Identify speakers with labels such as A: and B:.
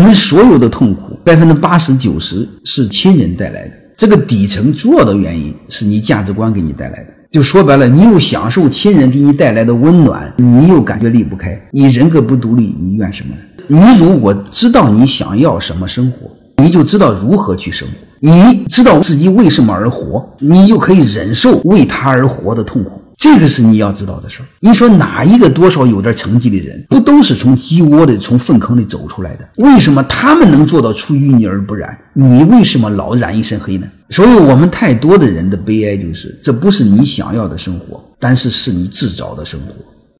A: 我们所有的痛苦，百分之八十九十是亲人带来的。这个底层主要的原因是你价值观给你带来的。就说白了，你又享受亲人给你带来的温暖，你又感觉离不开，你人格不独立，你怨什么呢？你如果知道你想要什么生活，你就知道如何去生活。你知道自己为什么而活，你就可以忍受为他而活的痛苦。这个是你要知道的事儿。你说哪一个多少有点成绩的人，不都是从鸡窝里、从粪坑里走出来的？为什么他们能做到出淤泥而不染？你为什么老染一身黑呢？所以，我们太多的人的悲哀就是，这不是你想要的生活，但是是你自找的生活。